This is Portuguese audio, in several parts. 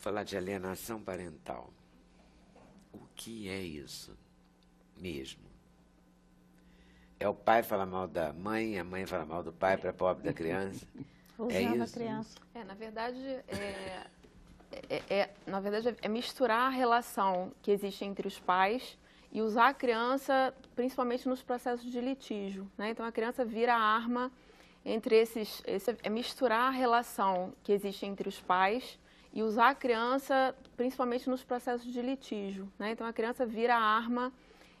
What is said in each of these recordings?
falar de alienação parental. O que é isso mesmo? É o pai falar mal da mãe, a mãe falar mal do pai para pobre da criança? é Usando a isso? criança. É, na verdade, é, é- é- na verdade, é misturar a relação que existe entre os pais e usar a criança, principalmente nos processos de litígio. Né? Então, a criança vira arma entre esses... esse- é misturar a relação que existe entre os pais e usar a criança, principalmente nos processos de litígio. Né? Então, a criança vira arma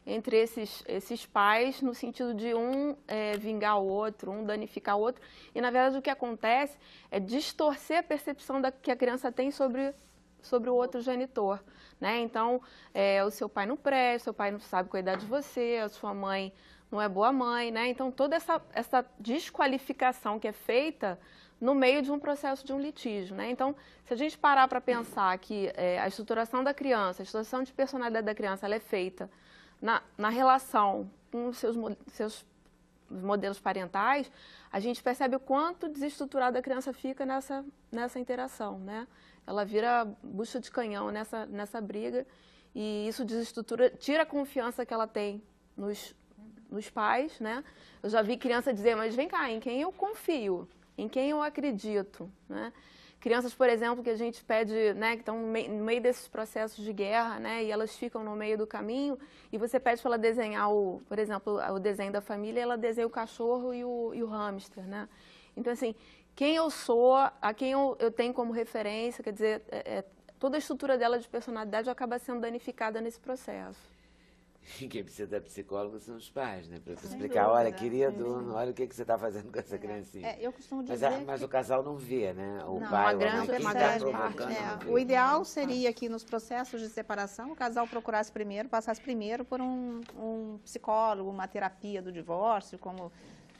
entre esses, esses pais, no sentido de um eh, vingar o outro, um danificar o outro. E, na verdade, o que acontece é distorcer a percepção da, que a criança tem sobre, sobre o outro genitor. Né? Então, eh, o seu pai não presta, seu pai não sabe cuidar de você, a sua mãe não é boa mãe. Né? Então, toda essa, essa desqualificação que é feita no meio de um processo de um litígio. Né? Então, se a gente parar para pensar que eh, a estruturação da criança, a estruturação de personalidade da criança, ela é feita na, na relação com os seus, seus modelos parentais, a gente percebe o quanto desestruturada a criança fica nessa, nessa interação, né? Ela vira bucha de canhão nessa, nessa briga e isso desestrutura, tira a confiança que ela tem nos, nos pais, né? Eu já vi criança dizer, mas vem cá, em quem eu confio? Em quem eu acredito, né? Crianças, por exemplo, que a gente pede, né, que estão no mei- no meio desses processos de guerra, né, e elas ficam no meio do caminho, e você pede para ela desenhar, o, por exemplo, o desenho da família, ela desenha o cachorro e o, e o hamster, né? Então, assim, quem eu sou, a quem eu, eu tenho como referência, quer dizer, é- é- toda a estrutura dela de personalidade acaba sendo danificada nesse processo. Quem precisa da psicóloga são os pais, né? Para explicar, dúvida, olha, querido, olha o que, que você está fazendo com essa criancinha. É, eu costumo Mas, dizer a- mas que... o casal não vê, né? O Não, pai uma ou a grande- mãe, grande provocando É, o ideal seria que nos processos de separação o casal procurasse primeiro, passasse primeiro por um, um psicólogo, uma terapia do divórcio, como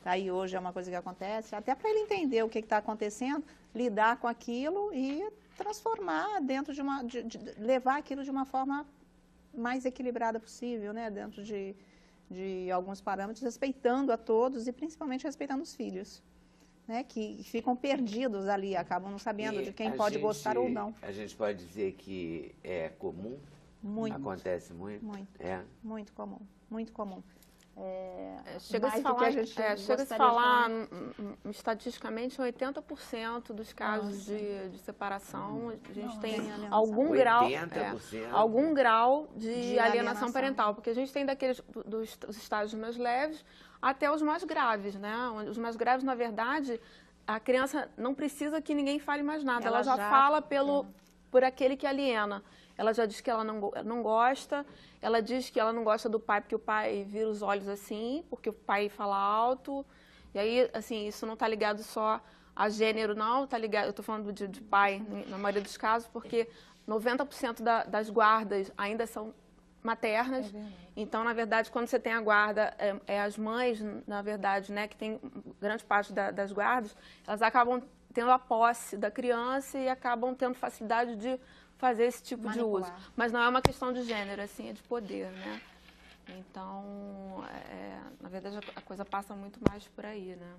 tá aí hoje é uma coisa que acontece, até para ele entender o que está acontecendo, lidar com aquilo e transformar dentro de uma, de- de- levar aquilo de uma forma mais equilibrada possível, né, dentro de, de alguns parâmetros, respeitando a todos e principalmente respeitando os filhos. Né, que ficam perdidos ali, acabam não sabendo E de quem pode gostar ou gente- não. A gente pode dizer que é comum? Muito. Acontece muito? Muito. É. Muito comum, muito comum. É, É, chega a mais se do que falar, a gente é, chega a se falar estatisticamente, 80% dos casos Nossa. de, de separação, a gente Não, tem algum grau, 80%? é, algum grau de, De alienação, alienação. parental, porque a gente tem daqueles do- dos, dos estágios mais leves até os mais graves, né? Os mais graves, na verdade, a criança não precisa que ninguém fale mais nada, ela, Ela já, já- é. fala pelo por aquele que aliena. Ela já diz que ela não, não gosta, ela diz que ela não gosta do pai porque o pai vira os olhos assim, porque o pai fala alto. E aí, assim, isso não está ligado só a gênero, não, tá ligado, eu estou falando de, de pai, na maioria dos casos, porque 90% da, das guardas ainda são maternas. então, na verdade, quando você tem a guarda, é, é as mães, na verdade, né, que tem grande parte da- das guardas, elas acabam tendo a posse da criança e acabam tendo facilidade de fazer esse tipo de uso. Manipular. Mas não é uma questão de gênero, assim, é de poder, né? Então, é, na verdade, a- coisa passa muito mais por aí, né?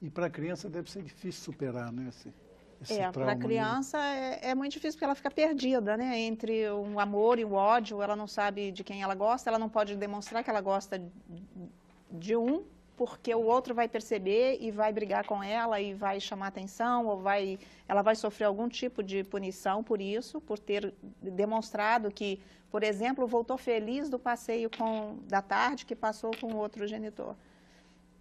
E para a criança deve ser difícil superar, né? Esse, esse É, para a né? criança é, é muito difícil porque ela fica perdida, né? Entre o amor e o ódio, ela não sabe de quem ela gosta, ela não pode demonstrar que ela gosta de um, porque o outro vai perceber e vai brigar com ela e vai chamar atenção, ou vai, ela vai sofrer algum tipo de punição por isso, por ter demonstrado que, por exemplo, voltou feliz do passeio com, da tarde que passou com o outro genitor.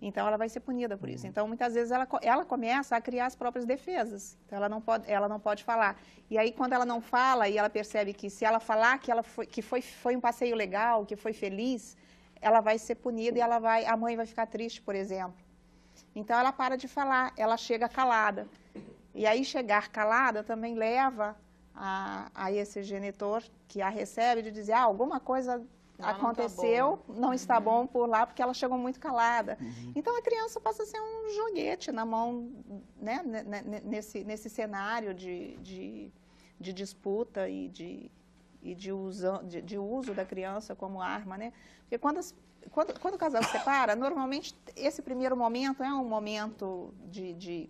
Então, ela vai ser punida por isso. Então, muitas vezes, ela, ela começa a criar as próprias defesas. Então, ela não, pode, ela não pode falar. E aí, quando ela não fala e ela percebe que se ela falar que, ela foi, que foi, foi um passeio legal, que foi feliz, ela vai ser punida e ela vai, a mãe vai ficar triste, por exemplo. Então, ela para de falar, ela chega calada. E aí, chegar calada também leva a, a esse genitor que a recebe de dizer, ah, alguma coisa Lá não tá aconteceu, não está bom por lá, porque ela chegou muito calada. Então, a criança passa a ser um joguete na mão, né, ne- ne- nesse, nesse cenário de, de, de disputa e de, e de, usa, de, de uso da criança como arma, né? Porque quando, as- quando, quando o casal se separa, normalmente esse primeiro momento é um momento de, de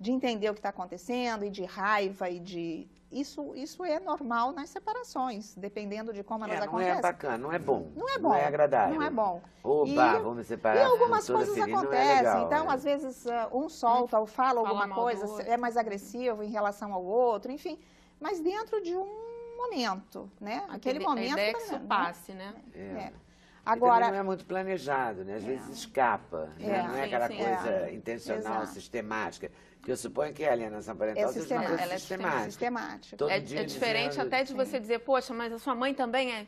de entender o que está acontecendo e de raiva e de isso, isso é normal nas separações, dependendo de como elas É, não acontecem. é bacana, não é bom. Não é bom. Não é agradável. Não é bom. Oba, E- vamos me E separar. algumas coisas feliz, não é acontecem. legal, então, né? às vezes, ah, um solta ou fala Fala alguma coisa, é mais agressivo em relação ao outro, enfim. Mas dentro de um momento, né? Aquele A momento. ideia é que isso né? passe, né? É. É. Agora, não é muito planejado, né? Às vezes escapa, né? É. não é Sim, aquela sim, coisa é. intencional, Exato. sistemática. Que eu suponho que a alienação parental É seja uma sistemática. coisa Ela é sistemática. sistemático. Todo É, é diferente dizendo- até de você dizer, poxa, mas a sua mãe também é.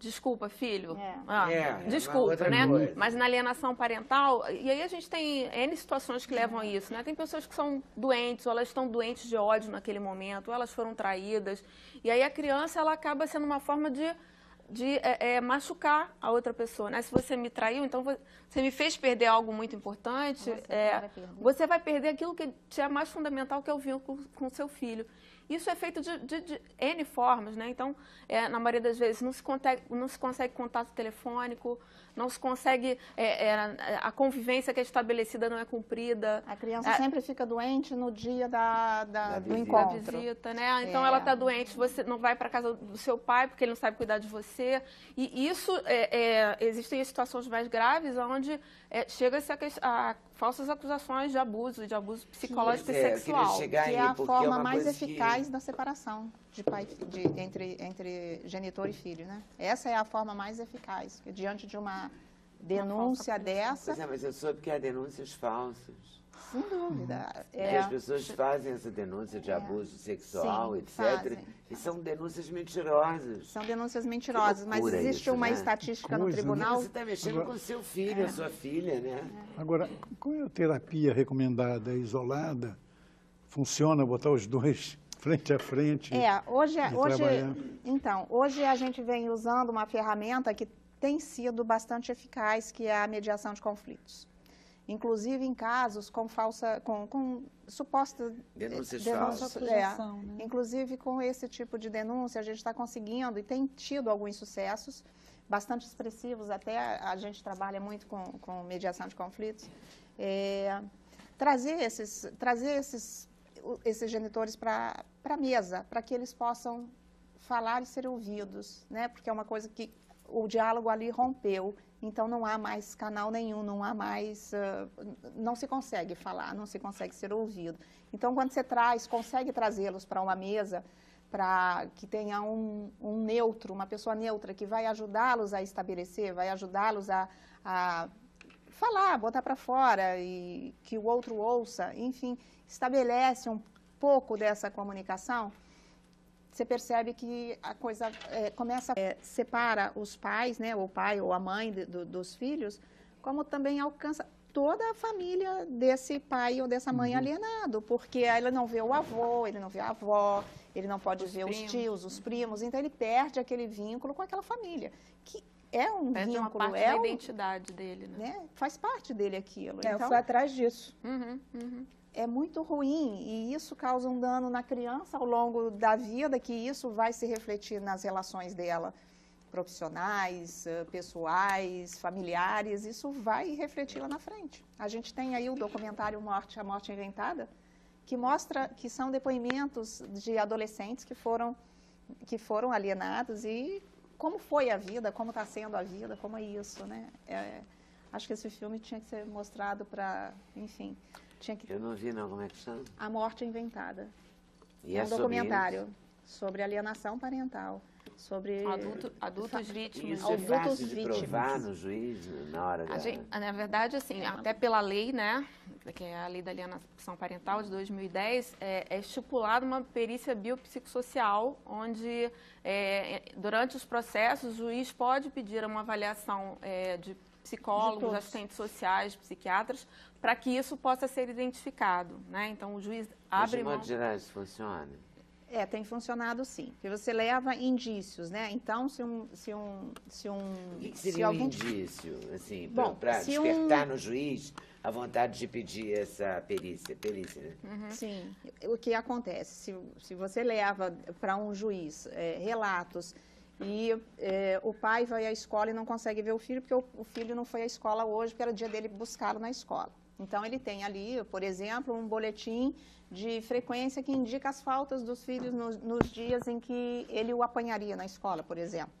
Desculpa, filho. É. Ah, É, é desculpa, né? coisa. Mas na alienação parental, e aí a gente tem N situações que levam a isso, né? Tem pessoas que são doentes, ou elas estão doentes de ódio naquele momento, ou elas foram traídas. E aí a criança, ela acaba sendo uma forma de, de é, é, machucar a outra pessoa, né? Se você me traiu, então vo- você me fez perder algo muito importante, Você é, vai perder. você vai perder aquilo que é mais fundamental, que é o vínculo com o seu filho. Isso é feito de, de- de N formas, né? Então, é, na maioria das vezes, não se, não se consegue contato telefônico, não se consegue. é, é, a convivência que é estabelecida não é cumprida. A criança É. sempre fica doente no dia da, da- Da do visita. Encontro. visita, né? Então É. ela está doente, você não vai para casa do seu pai porque ele não sabe cuidar de você. E isso é, é, existem situações mais graves onde é, chega-se a, a falsas acusações de abuso, de abuso psicológico Pois e é, sexual. que aí, é a forma mais coisa que- eficaz da separação de pai, de, entre, entre genitor e filho, né? Essa é a forma mais eficaz, que diante de uma denúncia falsa dessa, Pois é, mas eu soube que há denúncias falsas. sem dúvida. Que É, as pessoas fazem essa denúncia de É. abuso sexual, Sim, etc. fazem. E são denúncias mentirosas. são denúncias mentirosas, mas existe isso, uma né? estatística no Coisa, né? tribunal. Você está mexendo com seu filho, a sua filha, né? Agora, qual é a terapia recomendada? É isolada? Funciona botar os dois frente a frente? É, hoje, de hoje, então, hoje a gente vem usando uma ferramenta que tem sido bastante eficaz, que é a mediação de conflitos. Inclusive em casos com falsa, com, com suposta Denúncias denúncia- falsas. é, né? Inclusive com esse tipo de denúncia a gente está conseguindo e tem tido alguns sucessos bastante expressivos. Até a, a gente trabalha muito com, com mediação de conflitos. É, trazer esses, trazer esses, esses genitores para a mesa, para que eles possam falar e ser ouvidos, né? Porque é uma coisa que o diálogo ali rompeu, então não há mais canal nenhum, não há mais, ah, não se consegue falar, não se consegue ser ouvido. Então, quando você traz, consegue trazê-los para uma mesa, para que tenha um, um neutro, uma pessoa neutra que vai ajudá-los a estabelecer, vai ajudá-los a, a falar, botar para fora e que o outro ouça, enfim, estabelece um pouco dessa comunicação, você percebe que a coisa é, começa, é, separa os pais, né, o pai ou a mãe de- do- dos filhos, como também alcança toda a família desse pai ou dessa mãe alienado, porque ele não vê o avô, ele não vê a avó, ele não pode Os ver primos. os tios, os primos, então ele perde aquele vínculo com aquela família, que é um Perde uma vínculo, parte é da um, identidade dele, né? né, faz parte dele aquilo. É, eu então, fui atrás disso. Uhum, uhum. é muito ruim e isso causa um dano na criança ao longo da vida, que isso vai se refletir nas relações dela profissionais, eh, pessoais, familiares, isso vai refletir lá na frente. A gente tem aí o documentário Morte, a Morte Inventada, que mostra que são depoimentos de adolescentes que foram, que foram alienados e como foi a vida, como está sendo a vida, como é isso, né? É, acho que esse filme tinha que ser mostrado para, enfim, tinha que Eu não vi, não. Como é que chama? a Morte Inventada. E é é um sobre documentário sobre alienação parental, sobre Adulto, adultos isso. vítimas. Isso é Adultos fácil de vítimas. provar no juiz na hora da... Gente, na verdade, assim, até pela lei, né, que é a lei da alienação parental de 2010, é, é estipulada uma perícia biopsicossocial, onde é, durante os processos o juiz pode pedir uma avaliação é, de psicólogos, todos. assistentes sociais, psiquiatras, para que isso possa ser identificado, né? Então o juiz Mas, abre de mão. modo geral, isso funciona? É, tem funcionado sim. Porque você leva indícios, né? Então, se um. Se um, se um O que, que se seria um alguém indício, assim, para se um- despertar no juiz a vontade de pedir essa perícia? Perícia, né? Uhum. Sim, o que acontece? Se, se você leva para um juiz é, relatos e é, o pai vai à escola e não consegue ver o filho, porque o, o filho não foi à escola hoje, porque era o dia dele buscá-lo na escola. Então, ele tem ali, por exemplo, um boletim de frequência que indica as faltas dos filhos nos, nos dias em que ele o apanharia na escola, por exemplo.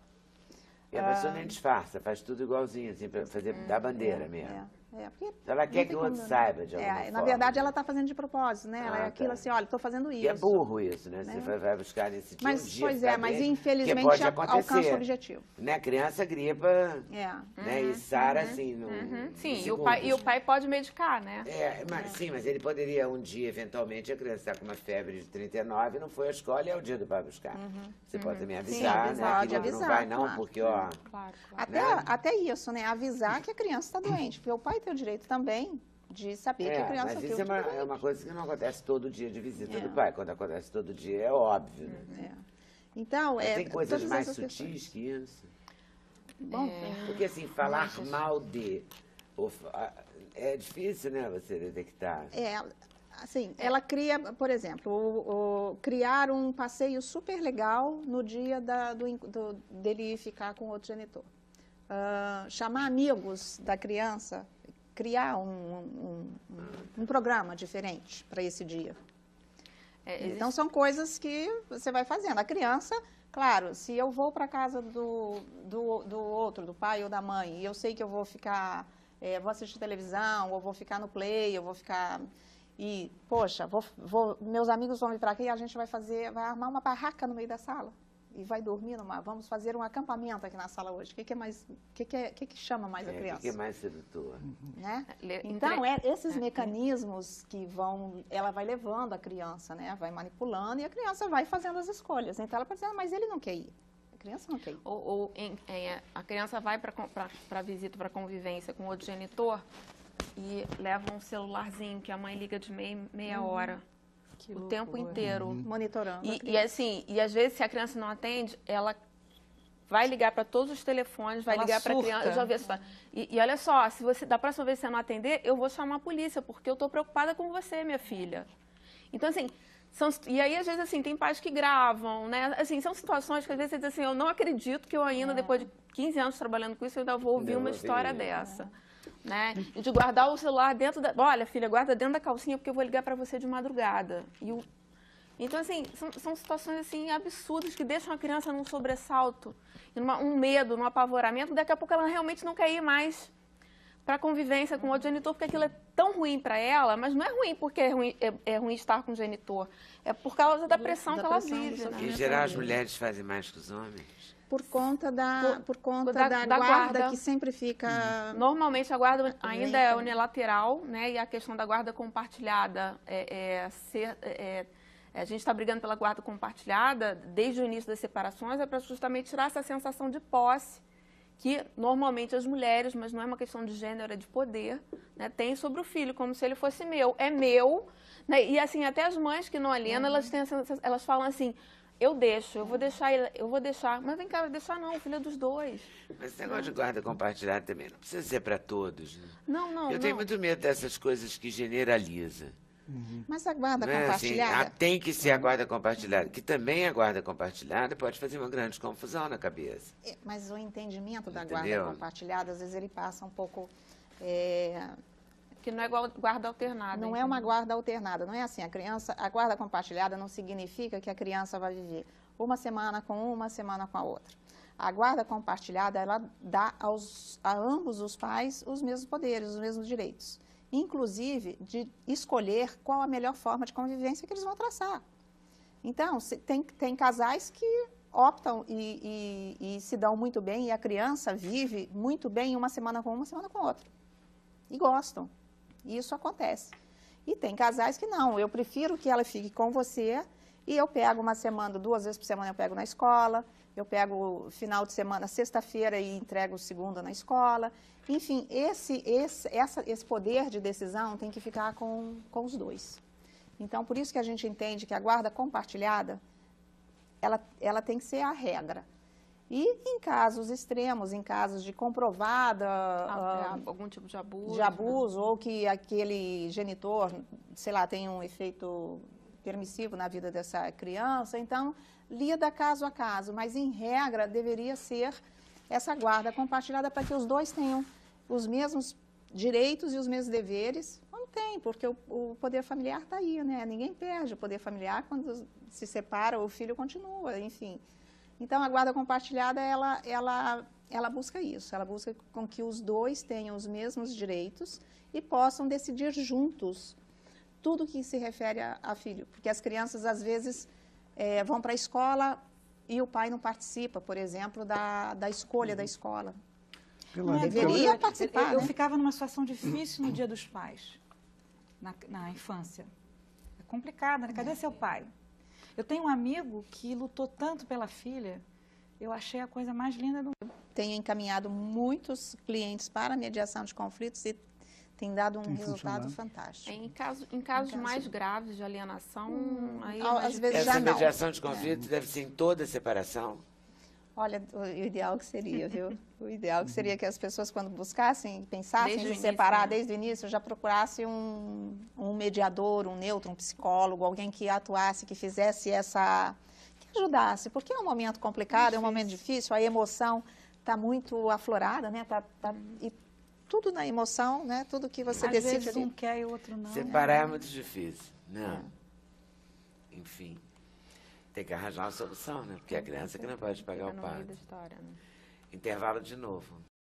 E a pessoa nem disfarça, faz tudo igualzinho, assim, pra fazer da bandeira mesmo. É. É, porque Ela quer que o outro saiba de alguma É, forma. na verdade, ela está fazendo de propósito, né? Ela Ah, é aquilo tá. assim, olha, estou fazendo isso. E é burro isso, né? Você Né? vai, vai buscar nesse dia, Mas, dia pois é, mas infelizmente que pode a- acontecer. alcança o objetivo. Né? A criança gripa, É. né? E sara assim no Uhum, Sim, e o, pai, e o pai pode medicar, né? É, mas, sim, mas ele poderia um dia, eventualmente, a criança está com uma febre de 39 não foi à escola e é o dia do pai buscar. Você pode também Sim, avisar, avisar, né? de Querido, não avisar, vai não, claro. porque, ó... Claro, claro. Até, Né? até isso, né? Avisar que a criança está doente. Porque o pai tem o direito também de saber que a É, criança mas isso é uma, é uma coisa que não acontece todo dia de visita É. do pai. Quando acontece todo dia, é óbvio. né? É. Então, Mas é, tem coisas mais sutis questões. que isso. Bom, Porque, assim, falar mal de... ou é difícil, né, você detectar. É, assim, ela cria, por exemplo, o- o- criar um passeio super legal no dia da- do, do- dele ficar com outro genitor. Ah, chamar amigos da criança, criar um, um- um- um programa diferente para esse dia. É, existe- Então, são coisas que você vai fazendo. A criança, claro, se eu vou para casa do, do, do outro, do pai ou da mãe, e eu sei que eu vou ficar, eh, vou assistir televisão, ou vou ficar no play, eu vou ficar... E, poxa, vou, vou- meus amigos vão vir para aqui e a gente vai fazer, vai armar uma barraca no meio da sala. E vai dormir numa... Vamos fazer um acampamento aqui na sala hoje. O que, que é mais... O que, que, é, o que, que chama mais a É, o criança? que é mais sedutor? né? Então, é esses mecanismos que vão, ela vai levando a criança, né? Vai manipulando e a criança vai fazendo as escolhas. Então, ela pode dizer, ah, mas ele não quer ir. A criança não quer ir. Ou, ou em- em- a criança vai para visita, para convivência com outro genitor e leva um celularzinho que a mãe liga de meia, meia hora, o tempo inteiro. Monitorando a E, e assim, e às vezes se a criança não atende, ela vai ligar para todos os telefones, vai Ela ligar para a criança. Eu já vi essa. E, e olha só, se você da próxima vez que você não atender, eu vou chamar a polícia, porque eu estou preocupada com você, minha filha. Então, assim, são, e aí, às vezes, assim, tem pais que gravam, né? Assim, são situações que, às vezes, você diz assim, eu não acredito que eu ainda, depois de 15 anos trabalhando com isso, eu ainda vou ouvir uma história isso. dessa. Né? E de guardar o celular dentro da... Olha, filha, guarda dentro da calcinha, porque eu vou ligar para você de madrugada. E o... Então, assim, são, são situações, assim, absurdas que deixam a criança num sobressalto, e numa, um medo, num apavoramento. Daqui a pouco ela realmente não quer ir mais para convivência com outro genitor, porque aquilo é tão ruim para ela, mas não é ruim porque é ruim, é, é ruim estar com o genitor, é por causa da pressão Da que ela pressão vive. Né? sofrimento. Em geral, as mulheres fazem mais que os homens. Por conta da, por, conta da- da, da guarda, guarda. que sempre fica... Normalmente a guarda ainda é também. unilateral, né? E a questão da guarda compartilhada é, é ser. é- é- a gente está brigando pela guarda compartilhada desde o início das separações, é para justamente tirar essa sensação de posse que normalmente as mulheres, mas não é uma questão de gênero, é de poder, né, têm sobre o filho, como se ele fosse meu. É meu. Né? E assim, até as mães que não alienam, elas, têm elas falam assim. Eu deixo, eu vou deixar, ele- eu vou deixar. Mas vem cá, deixar não, é dos dois. Mas esse negócio de guarda compartilhada também não precisa ser para todos. Né? Não, não, Eu tenho não. muito medo dessas coisas que generaliza. Mas a guarda Não é assim, compartilhada... ah, tem que ser a guarda compartilhada. Que também a guarda compartilhada pode fazer uma grande confusão na cabeça. É, Mas o entendimento da Entendeu? guarda compartilhada, às vezes ele passa um pouco... é, Que não é igual guarda alternada. Não é uma guarda alternada, não é assim. A criança, a guarda compartilhada não significa que a criança vai viver uma semana com uma, uma semana com a outra. A guarda compartilhada, ela dá aos, a ambos os pais os mesmos poderes, os mesmos direitos. Inclusive de escolher qual a melhor forma de convivência que eles vão traçar. Então, se- tem, tem casais que optam e, e- e se dão muito bem, e a criança vive muito bem uma semana com uma, semana com outra. E gostam. E isso acontece. E tem casais que não, eu prefiro que ela fique com você e eu pego uma semana, duas vezes por semana eu pego na escola, eu pego final de semana, sexta-feira e entrego segunda na escola. Enfim, esse, esse, essa, esse poder de decisão tem que ficar com, com os dois. Então, por isso que a gente entende que a guarda compartilhada, ela, ela tem que ser a regra. E em casos extremos, em casos de comprovada Ah, ah, é, algum tipo de abuso. de abuso ou que aquele genitor, sei lá, tem um efeito permissivo na vida dessa criança, então lida caso a caso, mas em regra deveria ser essa guarda compartilhada para que os dois tenham os mesmos direitos e os mesmos deveres, tem, porque o, o poder familiar está aí, né? Ninguém perde o poder familiar quando se separa, o filho continua, enfim. Então, a guarda compartilhada, ela, ela, ela busca isso, ela busca com que os dois tenham os mesmos direitos e possam decidir juntos tudo que se refere a, a filho. Porque as crianças, às vezes, é, vão para a escola e o pai não participa, por exemplo, da, da escolha da escola. Pela- Não é deveria participar, Eu, eu né? ficava numa situação difícil no dia dos pais, na, na infância. É complicado, né? Cadê seu pai? Eu tenho um amigo que lutou tanto pela filha, eu achei a coisa mais linda do mundo. Tenho encaminhado muitos clientes para a mediação de conflitos e tem dado um Tem resultado fantástico. Em, caso, em casos caso- mais graves de alienação, aí é Ao- mais às vezes difícil. já Essa não. mediação de conflitos deve ser em toda separação. Olha, o ideal que seria, viu? O ideal que seria que as pessoas, quando buscassem, pensassem Desde em se separar né? desde o início, já procurassem um, um mediador, um neutro, um psicólogo, alguém que atuasse, que fizesse essa. que ajudasse, porque é um momento complicado, é um momento difícil, a emoção está muito aflorada, né? Tá, tá- e tudo na emoção, né? Tudo que você Às decide vezes ali. um quer e o outro não. Separar é muito difícil. Não. Enfim. Tem que arranjar uma solução, né? Porque a criança que não pode pagar o pato. história, né? Intervalo de novo.